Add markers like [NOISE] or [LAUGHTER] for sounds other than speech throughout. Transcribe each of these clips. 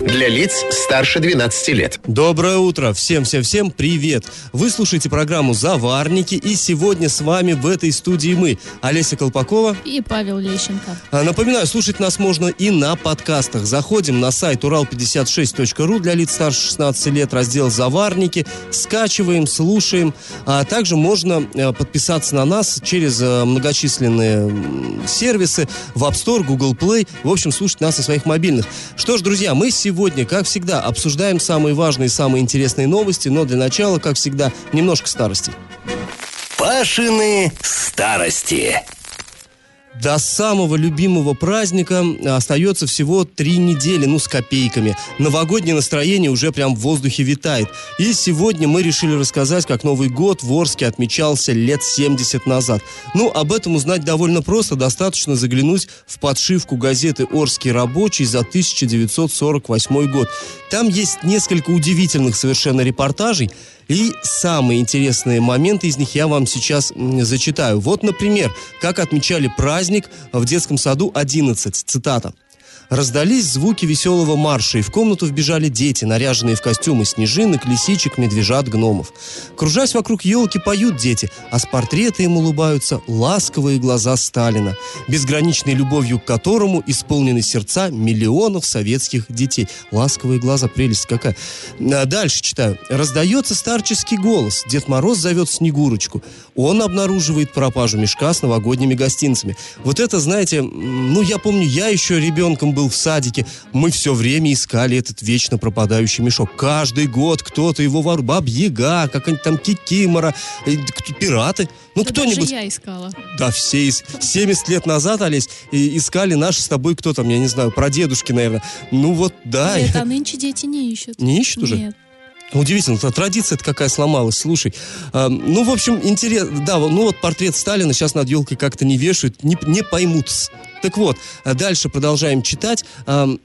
Для лиц старше 12 лет. Доброе утро! Всем-всем-всем привет! Вы слушаете программу «Заварники» и сегодня с вами в этой студии мы, Олеся Колпакова и Павел Лещенко. А, Напоминаю, слушать нас можно и на подкастах. Заходим на сайт урал56.ру для лиц старше 16 лет, раздел «Заварники», скачиваем, слушаем. А также можно э, подписаться на нас через э, многочисленные сервисы в App Store, Google Play. В общем, слушать нас на своих мобильных. Что ж, друзья, мы сегодня, как всегда, обсуждаем самые важные, самые интересные новости, но для начала, как всегда, немножко старости. Пашины старости. До самого любимого праздника остается всего три недели, ну, с копейками. Новогоднее настроение уже прям в воздухе витает. И сегодня мы решили рассказать, как Новый год в Орске отмечался лет 70 назад. Ну, об этом узнать довольно просто. Достаточно заглянуть в подшивку газеты «Орский рабочий» за 1948 год. Там есть несколько удивительных совершенно репортажей, и самые интересные моменты из них я вам сейчас зачитаю. Вот, например, как отмечали праздник в детском саду 11. Цитата. Раздались звуки веселого марша, и в комнату вбежали дети, наряженные в костюмы снежинок, лисичек, медвежат, гномов. Кружась вокруг елки, поют дети, а с портрета им улыбаются ласковые глаза Сталина, безграничной любовью к которому исполнены сердца миллионов советских детей. Ласковые глаза, прелесть какая. А Дальше читаю. Раздается старческий голос. Дед Мороз зовет Снегурочку. Он обнаруживает пропажу мешка с новогодними гостинцами. Вот это, знаете, ну, я помню, я еще ребенком был в садике. Мы все время искали этот вечно пропадающий мешок. Каждый год кто-то его ворует. Баб-яга, какая-нибудь там кикимора, э, пираты. Ну, Да кто-нибудь... Я искала. Да, все из 70 лет назад, Олесь, и искали наши с тобой кто там, я не знаю, прадедушки, наверное. Ну вот, да. Нет, [LAUGHS] а нынче дети не ищут. Не ищут уже? Нет. Удивительно, та традиция-то какая сломалась, слушай. А, ну, в общем, интересно, да, ну вот портрет Сталина сейчас над елкой как-то не вешают, не, не поймут. Так вот, а дальше продолжаем читать.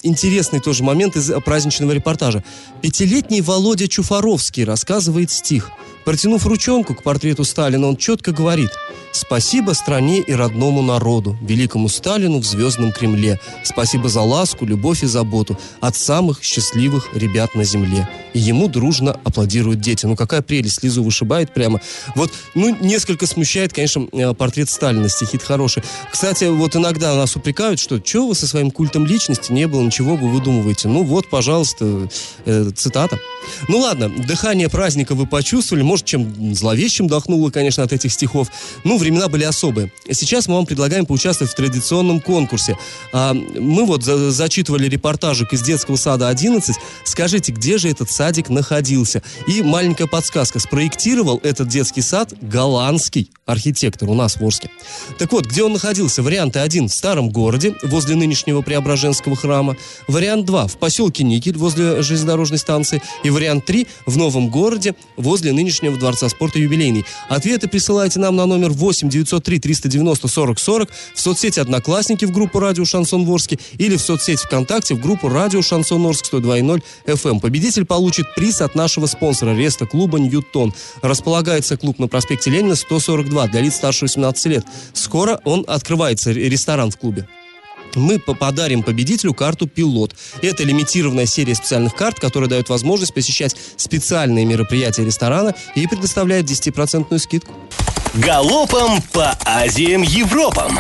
Интересный тоже момент из а, праздничного репортажа. Пятилетний Володя Чуфаровский рассказывает стих. Протянув ручонку к портрету Сталина, он четко говорит «Спасибо стране и родному народу, великому Сталину в Звездном Кремле. Спасибо за ласку, любовь и заботу от самых счастливых ребят на земле». И ему дружно аплодируют дети. Ну, какая прелесть, слезу вышибает прямо. Вот, ну, несколько смущает, конечно, э, портрет Сталина, стихи хороший. Кстати, вот иногда нас упрекают, что что вы со своим культом личности не было, ничего вы выдумываете. Ну, вот, пожалуйста, э, цитата. Ну ладно, дыхание праздника вы почувствовали, может, чем зловещим дохнуло, конечно, от этих стихов. Ну, времена были особые. Сейчас мы вам предлагаем поучаствовать в традиционном конкурсе. А, мы вот за- зачитывали репортажик из детского сада 11. Скажите, где же этот садик находился? И маленькая подсказка. Спроектировал этот детский сад голландский архитектор у нас в Орске. Так вот, где он находился? Варианты 1 в старом городе, возле нынешнего Преображенского храма. Вариант 2 в поселке Никель, возле железнодорожной станции. И вариант 3 в новом городе, возле нынешнего Дворца спорта юбилейный. Ответы присылайте нам на номер 8 903 390 40 40 в соцсети Одноклассники в группу Радио Шансон Ворске или в соцсети ВКонтакте в группу Радио Шансон Орск 102.0 FM. Победитель получит приз от нашего спонсора Реста клуба Ньютон. Располагается клуб на проспекте Ленина 142 для лиц старше 18 лет. Скоро он открывается, ре- ресторан в клубе мы по- подарим победителю карту «Пилот». Это лимитированная серия специальных карт, которая дает возможность посещать специальные мероприятия ресторана и предоставляет 10% скидку. Галопом по Азиям Европам.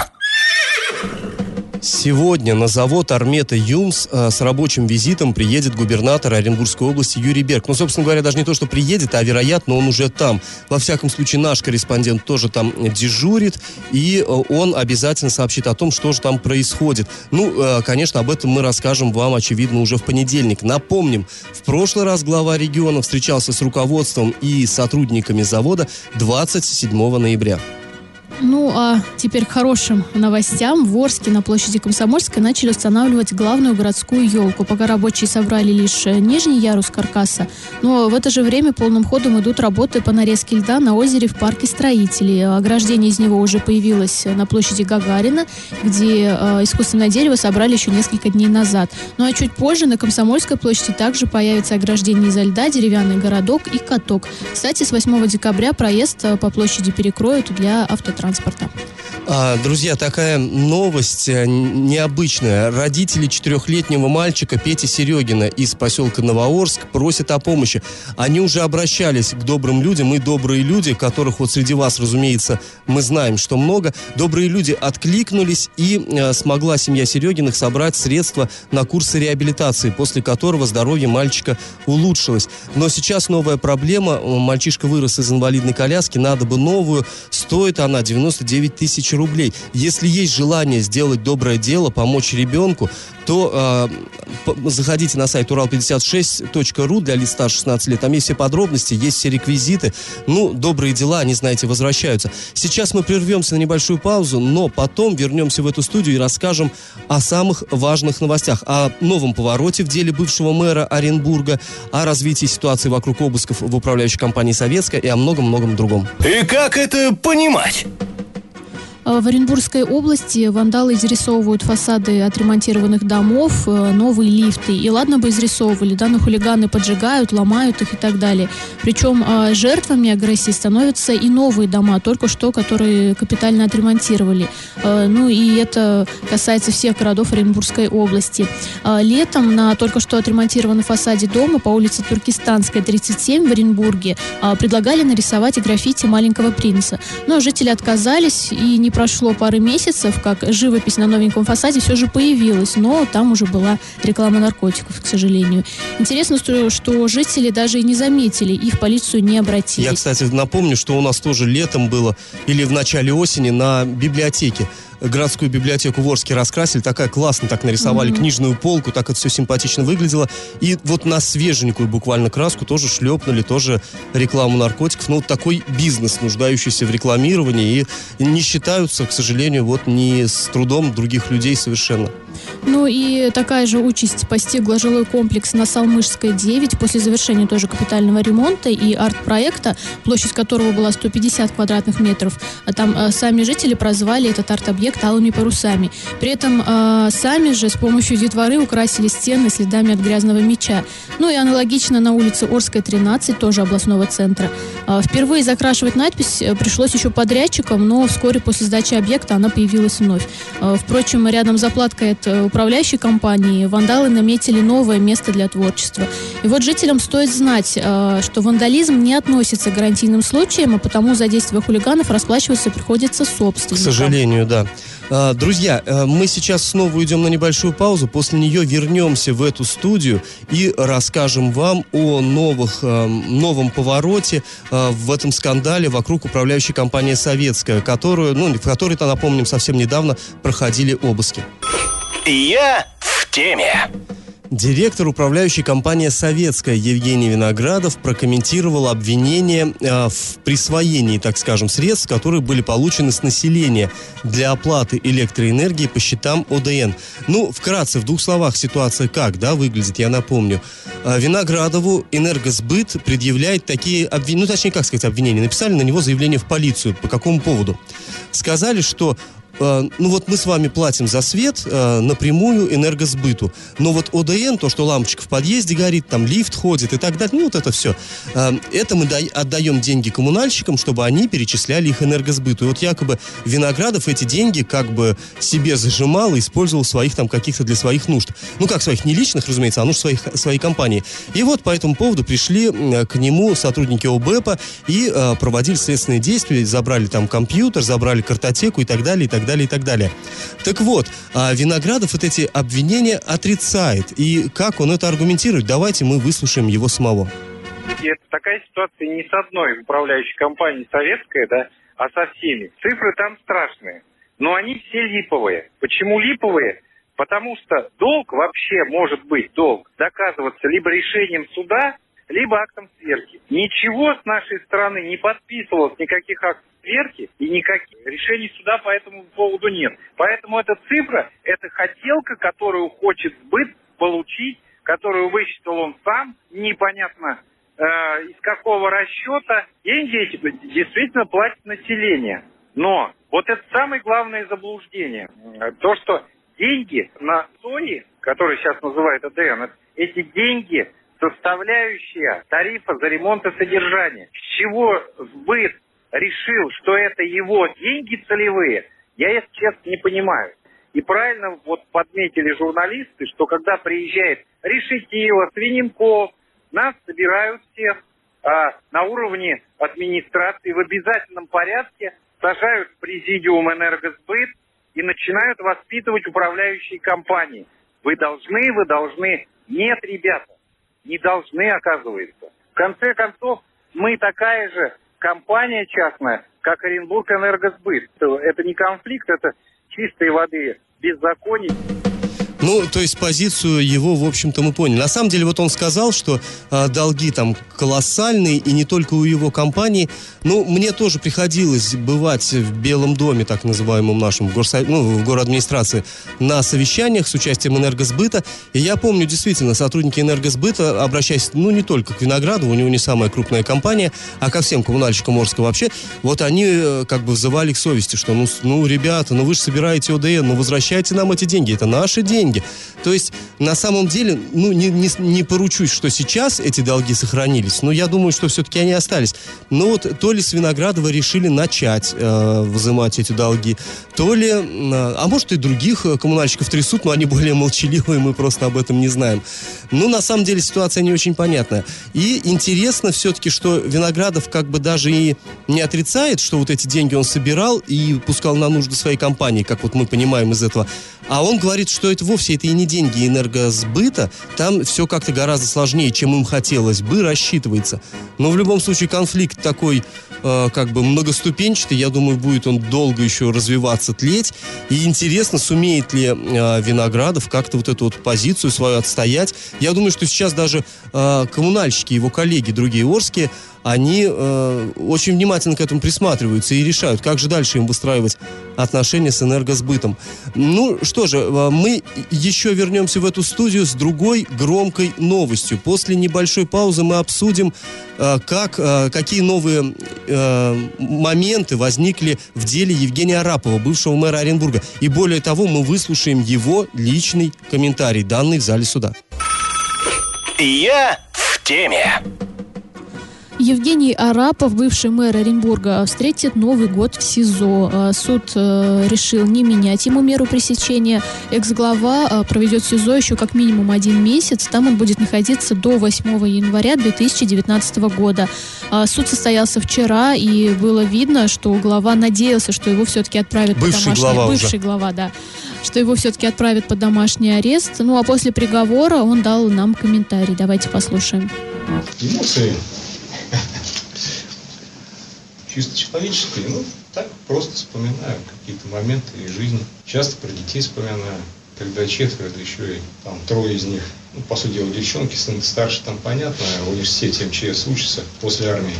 Сегодня на завод Армета Юмс э, с рабочим визитом приедет губернатор Оренбургской области Юрий Берг. Ну, собственно говоря, даже не то, что приедет, а вероятно, он уже там. Во всяком случае, наш корреспондент тоже там дежурит, и э, он обязательно сообщит о том, что же там происходит. Ну, э, конечно, об этом мы расскажем вам, очевидно, уже в понедельник. Напомним, в прошлый раз глава региона встречался с руководством и сотрудниками завода 27 ноября. Ну, а теперь к хорошим новостям. В Орске на площади Комсомольской начали устанавливать главную городскую елку. Пока рабочие собрали лишь э, нижний ярус каркаса, но в это же время полным ходом идут работы по нарезке льда на озере в парке строителей. Ограждение из него уже появилось на площади Гагарина, где э, искусственное дерево собрали еще несколько дней назад. Ну а чуть позже на Комсомольской площади также появится ограждение изо льда, деревянный городок и каток. Кстати, с 8 декабря проезд э, по площади перекроют для автотранспорта транспорта. А, друзья, такая новость э, необычная. Родители четырехлетнего мальчика Пети Серегина из поселка Новоорск просят о помощи. Они уже обращались к добрым людям, и добрые люди, которых вот среди вас, разумеется, мы знаем, что много. Добрые люди откликнулись, и э, смогла семья Серегиных собрать средства на курсы реабилитации, после которого здоровье мальчика улучшилось. Но сейчас новая проблема. Мальчишка вырос из инвалидной коляски, надо бы новую. Стоит она 99 тысяч рублей. Если есть желание сделать доброе дело, помочь ребенку, то э, заходите на сайт урал56.ру для лиц старше 16 лет. Там есть все подробности, есть все реквизиты. Ну, добрые дела, они, знаете, возвращаются. Сейчас мы прервемся на небольшую паузу, но потом вернемся в эту студию и расскажем о самых важных новостях. О новом повороте в деле бывшего мэра Оренбурга, о развитии ситуации вокруг обысков в управляющей компании «Советская» и о многом-многом другом. И как это понимать? Э, в Оренбургской области вандалы изрисовывают фасады отремонтированных домов, э, новые лифты. И ладно бы изрисовывали, да, но хулиганы поджигают, ломают их и так далее. Причем э, жертвами агрессии становятся и новые дома, только что, которые капитально отремонтировали. Ну и это касается всех городов Оренбургской области. Летом на только что отремонтированном фасаде дома по улице Туркестанская, 37 в Оренбурге предлагали нарисовать граффити маленького принца. Но жители отказались и не прошло пары месяцев, как живопись на новеньком фасаде все же появилась, но там уже была реклама наркотиков, к сожалению. Интересно, что, жители даже и не заметили, и в полицию не обратились. Я, кстати, напомню, что у нас тоже летом было, или в начале осени, на библиотеке городскую библиотеку в Орске раскрасили, такая классно так нарисовали mm-hmm. книжную полку, так это все симпатично выглядело. И вот на свеженькую буквально краску тоже шлепнули, тоже рекламу наркотиков. Ну, вот такой бизнес, нуждающийся в рекламировании, и не считаются, к сожалению, вот не с трудом других людей совершенно. Ну и такая же участь постигла жилой комплекс на Салмышской 9 после завершения тоже капитального ремонта и арт-проекта, площадь которого была 150 квадратных метров. А там э, сами жители прозвали этот арт-объект алыми парусами. При этом э, сами же с помощью детворы украсили стены следами от грязного меча. Ну и аналогично на улице Орская, 13, тоже областного центра. Э, впервые закрашивать надпись э, пришлось еще подрядчикам, но вскоре после сдачи объекта она появилась вновь. Э, впрочем, рядом с заплаткой от Э, управляющей компании вандалы наметили новое место для творчества. И вот жителям стоит знать, э, что вандализм не относится к гарантийным случаям, а потому за действия хулиганов расплачиваться приходится собственникам. К сожалению, да. А, друзья, э, мы сейчас снова уйдем на небольшую паузу. После нее вернемся в эту студию и расскажем вам о новых, новом повороте в этом скандале вокруг управляющей компании «Советская», которую, ну, в которой-то, напомним, совсем недавно проходили обыски. Я в теме. Директор управляющей компании «Советская» Евгений Виноградов прокомментировал обвинение э, в присвоении, так скажем, средств, которые были получены с населения для оплаты электроэнергии по счетам ОДН. Ну, вкратце, в двух словах ситуация как, да, выглядит, я напомню. Э, Виноградову энергосбыт предъявляет такие обвинения, ну, точнее, как сказать, обвинения, написали на него заявление в полицию. По какому поводу? Сказали, что ну вот мы с вами платим за свет э, напрямую энергосбыту. Но вот ОДН, то, что лампочка в подъезде горит, там лифт ходит и так далее, ну вот это все. Э, это мы отдаем деньги коммунальщикам, чтобы они перечисляли их энергосбыту. И вот якобы Виноградов эти деньги как бы себе зажимал и использовал своих там каких-то для своих нужд. Ну как своих, не личных, разумеется, а нужд своих, своей компании. И вот по этому поводу пришли к нему сотрудники ОБЭПа и э, проводили следственные действия, забрали там компьютер, забрали картотеку и так далее, и так далее, и так далее. Так вот, а Виноградов вот эти обвинения отрицает. И как он это аргументирует? Давайте мы выслушаем его самого. Это такая ситуация не с одной управляющей компанией советская, да, а со всеми. Цифры там страшные. Но они все липовые. Почему липовые? Потому что долг вообще может быть, долг, доказываться либо решением суда, либо актом сверки. Ничего с нашей стороны не подписывалось, никаких актов сверки и никаких решений суда по этому поводу нет. Поэтому эта цифра, это хотелка, которую хочет сбыт получить, которую высчитал он сам, непонятно э, из какого расчета. Деньги эти действительно платит население. Но вот это самое главное заблуждение. То, что деньги на сои, которые сейчас называют АДН, эти деньги составляющая тарифа за ремонт и содержание. С чего сбыт решил, что это его деньги целевые, я, если честно, не понимаю. И правильно вот подметили журналисты, что когда приезжает Решетило, Свиненков, нас собирают всех а, на уровне администрации в обязательном порядке, сажают в президиум энергосбыт и начинают воспитывать управляющие компании. Вы должны, вы должны. Нет, ребята, не должны, оказывается. В конце концов, мы такая же компания частная, как Оренбург Энергосбыт. Это не конфликт, это чистой воды беззаконие. Ну, то есть позицию его, в общем-то, мы поняли. На самом деле, вот он сказал, что э, долги там колоссальные, и не только у его компании. Ну, мне тоже приходилось бывать в Белом доме, так называемом нашем, в, горсо... ну, в администрации, на совещаниях с участием энергосбыта. И я помню, действительно, сотрудники энергосбыта, обращаясь, ну, не только к Винограду, у него не самая крупная компания, а ко всем коммунальщикам Орска вообще, вот они э, как бы взывали к совести, что, ну, ну, ребята, ну вы же собираете ОДН, ну возвращайте нам эти деньги, это наши деньги деньги. То есть, на самом деле, ну, не, не, не поручусь, что сейчас эти долги сохранились, но я думаю, что все-таки они остались. Но вот то ли с Виноградова решили начать э, взимать эти долги, то ли, э, а может и других э, коммунальщиков трясут, но они более молчаливые, мы просто об этом не знаем. Ну, на самом деле, ситуация не очень понятная. И интересно все-таки, что Виноградов как бы даже и не отрицает, что вот эти деньги он собирал и пускал на нужды своей компании, как вот мы понимаем из этого. А он говорит, что это вовсе это и не деньги энергосбыта, там все как-то гораздо сложнее, чем им хотелось бы, рассчитывается. Но в любом случае конфликт такой э, как бы многоступенчатый, я думаю, будет он долго еще развиваться, тлеть. И интересно, сумеет ли э, Виноградов как-то вот эту вот позицию свою отстоять. Я думаю, что сейчас даже э, коммунальщики, его коллеги, другие Орские, они э, очень внимательно к этому присматриваются и решают, как же дальше им выстраивать отношения с энергосбытом. Ну что же, э, мы еще вернемся в эту студию с другой громкой новостью. После небольшой паузы мы обсудим, э, как, э, какие новые э, моменты возникли в деле Евгения Арапова, бывшего мэра Оренбурга. И более того, мы выслушаем его личный комментарий, данный в зале суда. Я в теме. Евгений Арапов, бывший мэр Оренбурга, встретит Новый год в СИЗО. А, суд э, решил не менять ему меру пресечения. Экс-глава э, проведет СИЗО еще как минимум один месяц. Там он будет находиться до 8 января 2019 года. Суд состоялся вчера, и было видно, что глава надеялся, что его все-таки отправят бывший под домашний... Глава бывший уже. глава, да. Что его все-таки отправят под домашний арест. Ну, а после приговора он дал нам комментарий. Давайте послушаем. Эмоции чисто человеческие, ну, так просто вспоминаю какие-то моменты из жизни. Часто про детей вспоминаю, когда четверо, да еще и там трое из них, ну, по сути дела, девчонки, сын старше, там понятно, в университете МЧС учится после армии.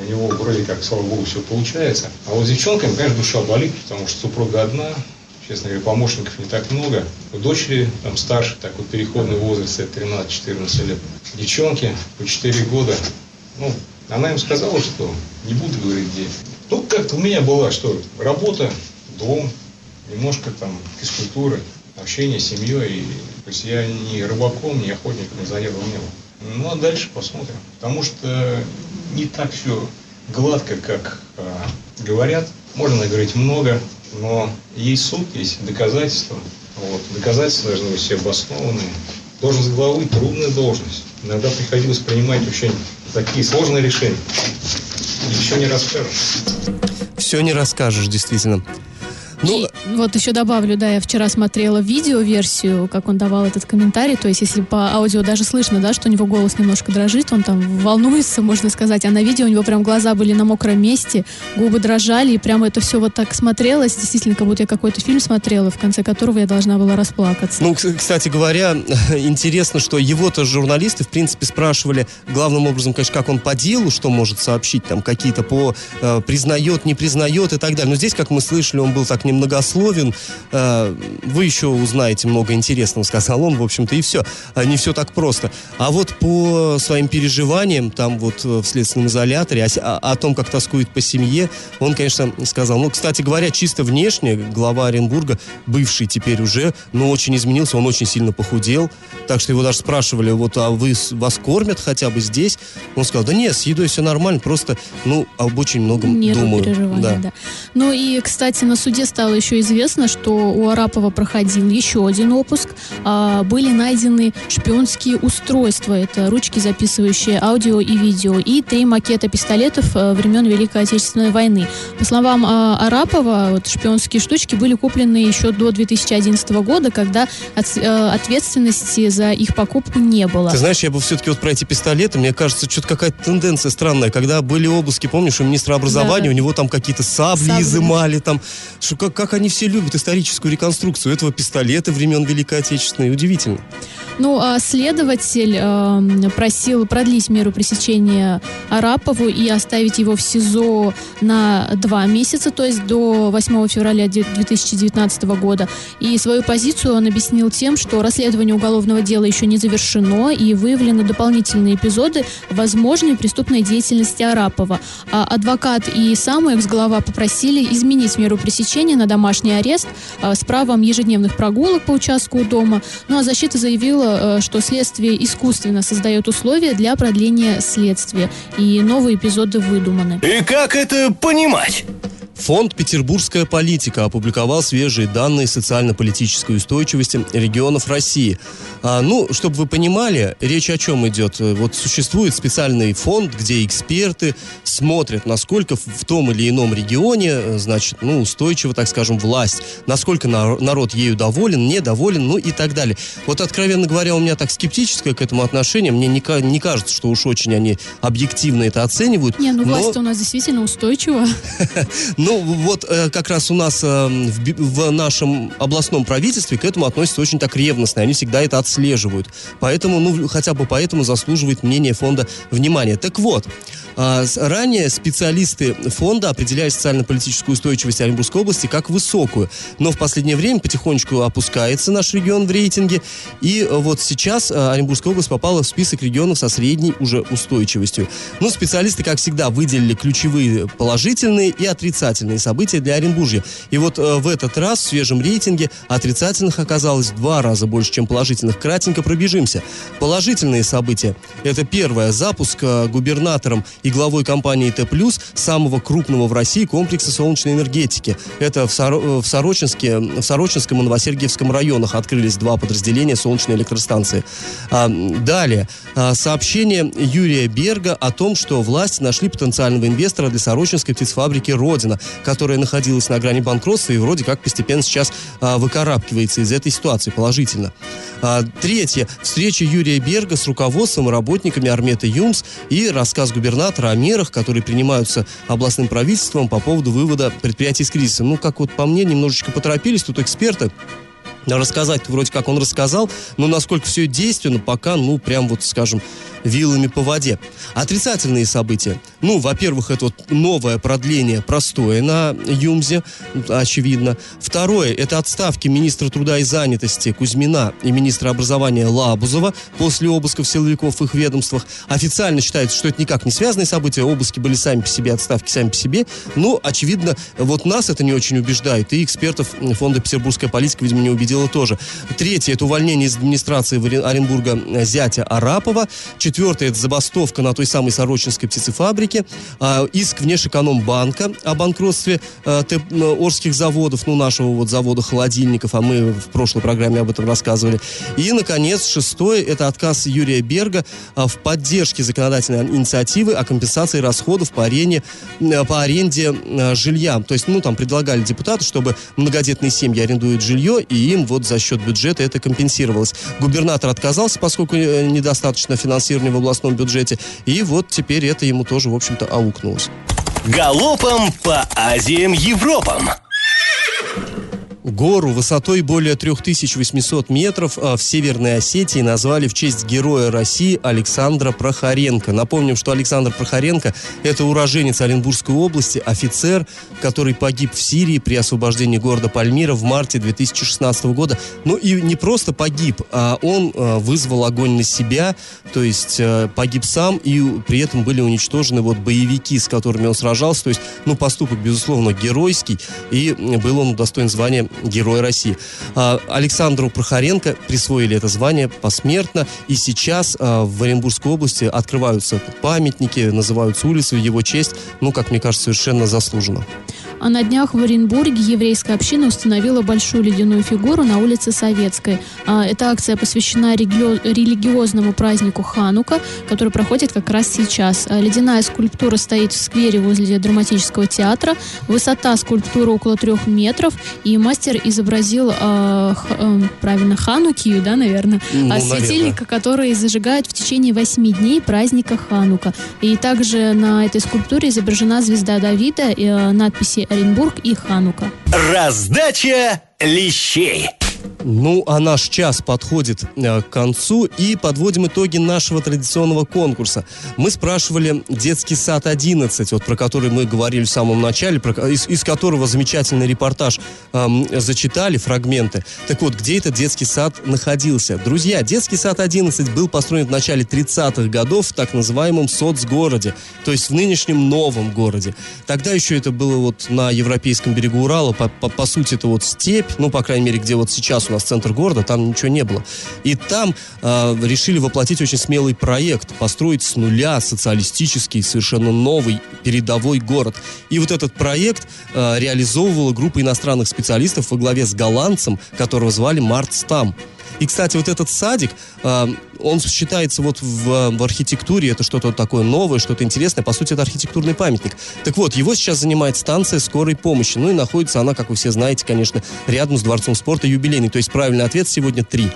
У него вроде как, слава богу, все получается. А вот с девчонками, конечно, душа болит, потому что супруга одна, честно говоря, помощников не так много. У дочери там старше, такой переходный возраст, это 13-14 лет. Девчонки по 4 года, ну, она им сказала, что не буду говорить где. Ну, как-то у меня была, что работа, дом, немножко там физкультуры, общение с семьей. И, то есть я ни рыбаком, ни охотником не заеду не был. Ну, а дальше посмотрим. Потому что не так все гладко, как э, говорят. Можно говорить много, но есть суд, есть доказательства. Вот. Доказательства должны быть все обоснованные. Должность главы – трудная должность. Иногда приходилось принимать очень такие сложные решения. Еще не расскажешь. Все не расскажешь, действительно. Ну, И вот еще добавлю, да, я вчера смотрела видео-версию, как он давал этот комментарий, то есть если по аудио даже слышно, да, что у него голос немножко дрожит, он там волнуется, можно сказать, а на видео у него прям глаза были на мокром месте, губы дрожали, и прямо это все вот так смотрелось, действительно, как будто я какой-то фильм смотрела, в конце которого я должна была расплакаться. Ну, кстати говоря, [LAUGHS] интересно, что его-то журналисты, в принципе, спрашивали главным образом, конечно, как он по делу, что может сообщить, там, какие-то по э, признает, не признает и так далее. Но здесь, как мы слышали, он был так немногословен. Э, вы еще узнаете много интересного, сказал он, в общем-то, и все. А не все так просто. А вот по своим переживаниям, там вот э, в следственном изоляторе, о, о- том, как тоскует по семье, он, конечно, сказал. Ну, кстати говоря, чисто внешне глава Оренбурга, бывший теперь уже, ну, очень изменился, он очень сильно похудел. Так что его даже спрашивали, вот, а вы, вас кормят хотя бы здесь? Он сказал, да нет, с едой все нормально, просто, ну, об очень многом Нету думаю. переживания, да. Ну и, кстати, на суде стало еще известно, что у Арапова проходил еще один опуск. А, были найдены шпионские устройства. Это ручки, записывающие аудио и видео. И три макета пистолетов э, времен Великой Отечественной войны. По словам а, Арапова, вот шпионские штучки были куплены еще до 2011 года, когда от- ответственности за их покупку не было. Ты знаешь, я бы все-таки вот про эти пистолеты, мне кажется, что-то какая-то тенденция странная. Когда были обыски, помнишь, у министра образования, Да. у него там какие-то сабли, Сабли. изымали, там, что, как, как они все любят историческую реконструкцию этого пистолета времен Великой Отечественной. Удивительно. Ну, а следователь эм, просил продлить меру пресечения Арапову и оставить его в СИЗО на два месяца, то есть до 8 февраля де- 2019 года. И свою позицию он объяснил тем, что расследование уголовного дела еще не завершено и выявлены дополнительные эпизоды возможной преступной деятельности Арапова. А адвокат и сам экс-глава попросили изменить меру пресечения на домашний арест а, с правом ежедневных прогулок по участку у дома. Ну а защита заявила, э, что следствие искусственно создает условия для продления следствия. И новые эпизоды выдуманы. И как это понимать? Фонд «Петербургская политика» опубликовал свежие данные социально-политической устойчивости регионов России. А, ну, чтобы вы понимали, речь о чем идет. Вот существует специальный фонд, где эксперты смотрят, насколько в- том или ином регионе, э, значит, ну, устойчива, так скажем, власть, насколько на- народ ею доволен, недоволен, ну и так далее. Вот, откровенно говоря, у меня так скептическое к этому отношение. Мне не, не кажется, что уж очень они объективно это оценивают. Не, ну но- власть у нас действительно устойчива. [LAUGHS] ну, вот э, как раз у нас э, в, нашем областном правительстве к этому относятся очень так ревностно, они всегда это отслеживают. Поэтому, ну, хотя бы поэтому заслуживает мнение фонда внимания. Так вот, с- ранее специалисты фонда определяли социально-политическую устойчивость Оренбургской области как высокую, но в последнее время потихонечку опускается наш регион в рейтинге, и э, вот сейчас э, Оренбургская область попала в список регионов со средней уже устойчивостью. Ну, специалисты, как всегда, выделили ключевые положительные и отрицательные события для Оренбуржья. И вот э, в этот раз в свежем рейтинге отрицательных оказалось в два раза больше, чем положительных. Кратенько пробежимся. Положительные события. Это первое. Запуск губернатором и главой компании Т+, самого крупного в России комплекса солнечной энергетики. Это в, Соро- э, в, Сорочинске, в Сорочинском и Новосергиевском районах открылись два подразделения солнечной электростанции. А, далее. А, сообщение Юрия Берга о том, что власти нашли потенциального инвестора для Сорочинской птицфабрики «Родина», которая находилась на грани банкротства и вроде как постепенно сейчас а, выкарабкивается из этой ситуации положительно. А, третье. Встреча Юрия Берга с руководством и работниками Армета ЮМС и рассказ губернатора о мерах, которые принимаются областным правительством по поводу вывода предприятий из кризиса. Ну, как вот по мне, немножечко поторопились тут эксперты. Рассказать вроде как он рассказал, но насколько все действенно, пока, ну, прям вот, скажем, вилами по воде. Отрицательные события. Ну, во-первых, это вот новое продление простоя на ЮМЗе, очевидно. Второе, это отставки министра труда и занятости Кузьмина и министра образования Лабузова после обысков силовиков в их ведомствах. Официально считается, что это никак не связанные события, обыски были сами по себе, отставки сами по себе. Но, очевидно, вот нас это не очень убеждает, и экспертов фонда «Петербургская политика», видимо, не убедила тоже. Третье, это увольнение из администрации Оренбурга зятя Арапова. Четвертое, Четвертое – это забастовка на той самой Сорочинской птицефабрике. А, иск внешэкономбанка о банкротстве а, Орских заводов, ну, нашего вот завода холодильников, а мы в прошлой программе об этом рассказывали. И, наконец, шестое – это отказ Юрия Берга а, в поддержке законодательной инициативы о компенсации расходов по аренде, по аренде жилья. То есть, ну, там предлагали депутаты, чтобы многодетные семьи арендуют жилье, и им вот за счет бюджета это компенсировалось. Губернатор отказался, поскольку э, недостаточно финансирования в областном бюджете, и вот теперь это ему тоже, в общем-то, аукнулось. Галопом по Азиям Европам! Гору высотой более 3800 метров а, в Северной Осетии назвали в честь героя России Александра Прохоренко. Напомним, что Александр Прохоренко – это уроженец Оренбургской области, офицер, который погиб в Сирии при освобождении города Пальмира в марте 2016 года. Ну и не просто погиб, а он а, вызвал огонь на себя, то есть а, погиб сам, и при этом были уничтожены вот боевики, с которыми он сражался. То есть, ну, поступок, безусловно, геройский, и был он достоин звания Герой России. А, Александру Прохоренко присвоили это звание посмертно, и сейчас а, в Оренбургской области открываются памятники, называются улицы в его честь, ну, как мне кажется, совершенно заслуженно. А на днях в Оренбурге еврейская община установила большую ледяную фигуру на улице Советской. А, эта акция посвящена религиозному празднику Ханука, который проходит как раз сейчас. Ледяная скульптура стоит в сквере возле драматического театра. Высота скульптуры около трех метров. И мастер изобразил, э, э, правильно, Ханукию, да, наверное, ну, а светильника, который зажигают в течение восьми дней праздника Ханука. И также на этой скульптуре изображена звезда Давида, и, э, надписи Оренбург и Ханука. Раздача лещей. Ну, а наш час подходит э, к концу и подводим итоги нашего традиционного конкурса. Мы спрашивали детский сад 11, вот про который мы говорили в самом начале, про, из, из которого замечательный репортаж э, зачитали фрагменты. Так вот, где этот детский сад находился? Друзья, детский сад 11 был построен в начале 30-х годов в так называемом соцгороде, то есть в нынешнем новом городе. Тогда еще это было вот на европейском берегу Урала, по, по, по сути это вот степь, ну, по крайней мере, где вот сейчас у нас центр города, там ничего не было. И там э, решили воплотить очень смелый проект, построить с нуля социалистический, совершенно новый передовой город. И вот этот проект э, реализовывала группа иностранных специалистов во главе с голландцем, которого звали Март Стам. И, кстати, вот этот садик, э, он считается вот в, в архитектуре, это что-то такое новое, что-то интересное. По сути, это архитектурный памятник. Так вот, его сейчас занимает станция скорой помощи. Ну и находится она, как вы все знаете, конечно, рядом с Дворцом спорта юбилейный. То есть правильный ответ сегодня три.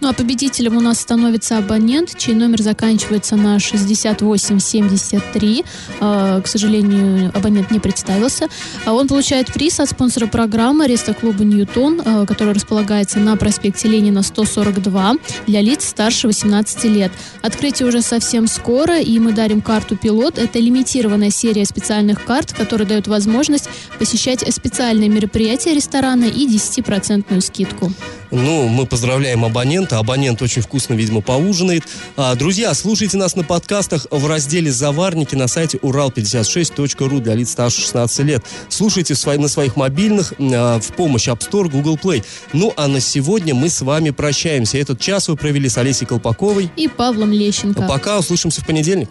Ну а победителем у нас становится абонент, чей номер заканчивается на 6873. Э, к сожалению, абонент не представился. А он получает приз от спонсора программы Рестоклуба «Ньютон», э, который располагается на проспекте Ленина 142 для лиц старше 18 лет. Открытие уже совсем скоро, и мы дарим карту «Пилот». Это лимитированная серия специальных карт, которая дает возможность посещать специальные мероприятия ресторана и 10% скидку. Ну, мы поздравляем абонента. Абонент очень вкусно, видимо, поужинает. А, друзья, слушайте нас на подкастах в разделе «Заварники» на сайте урал56.ру для лиц старше 16 лет. Слушайте на своих мобильных а, в помощь App Store, Google Play. Ну, а на сегодня мы с вами прощаемся. Этот час вы провели с Олесей Колпаковой и Павлом Лещенко. Пока, услышимся в понедельник.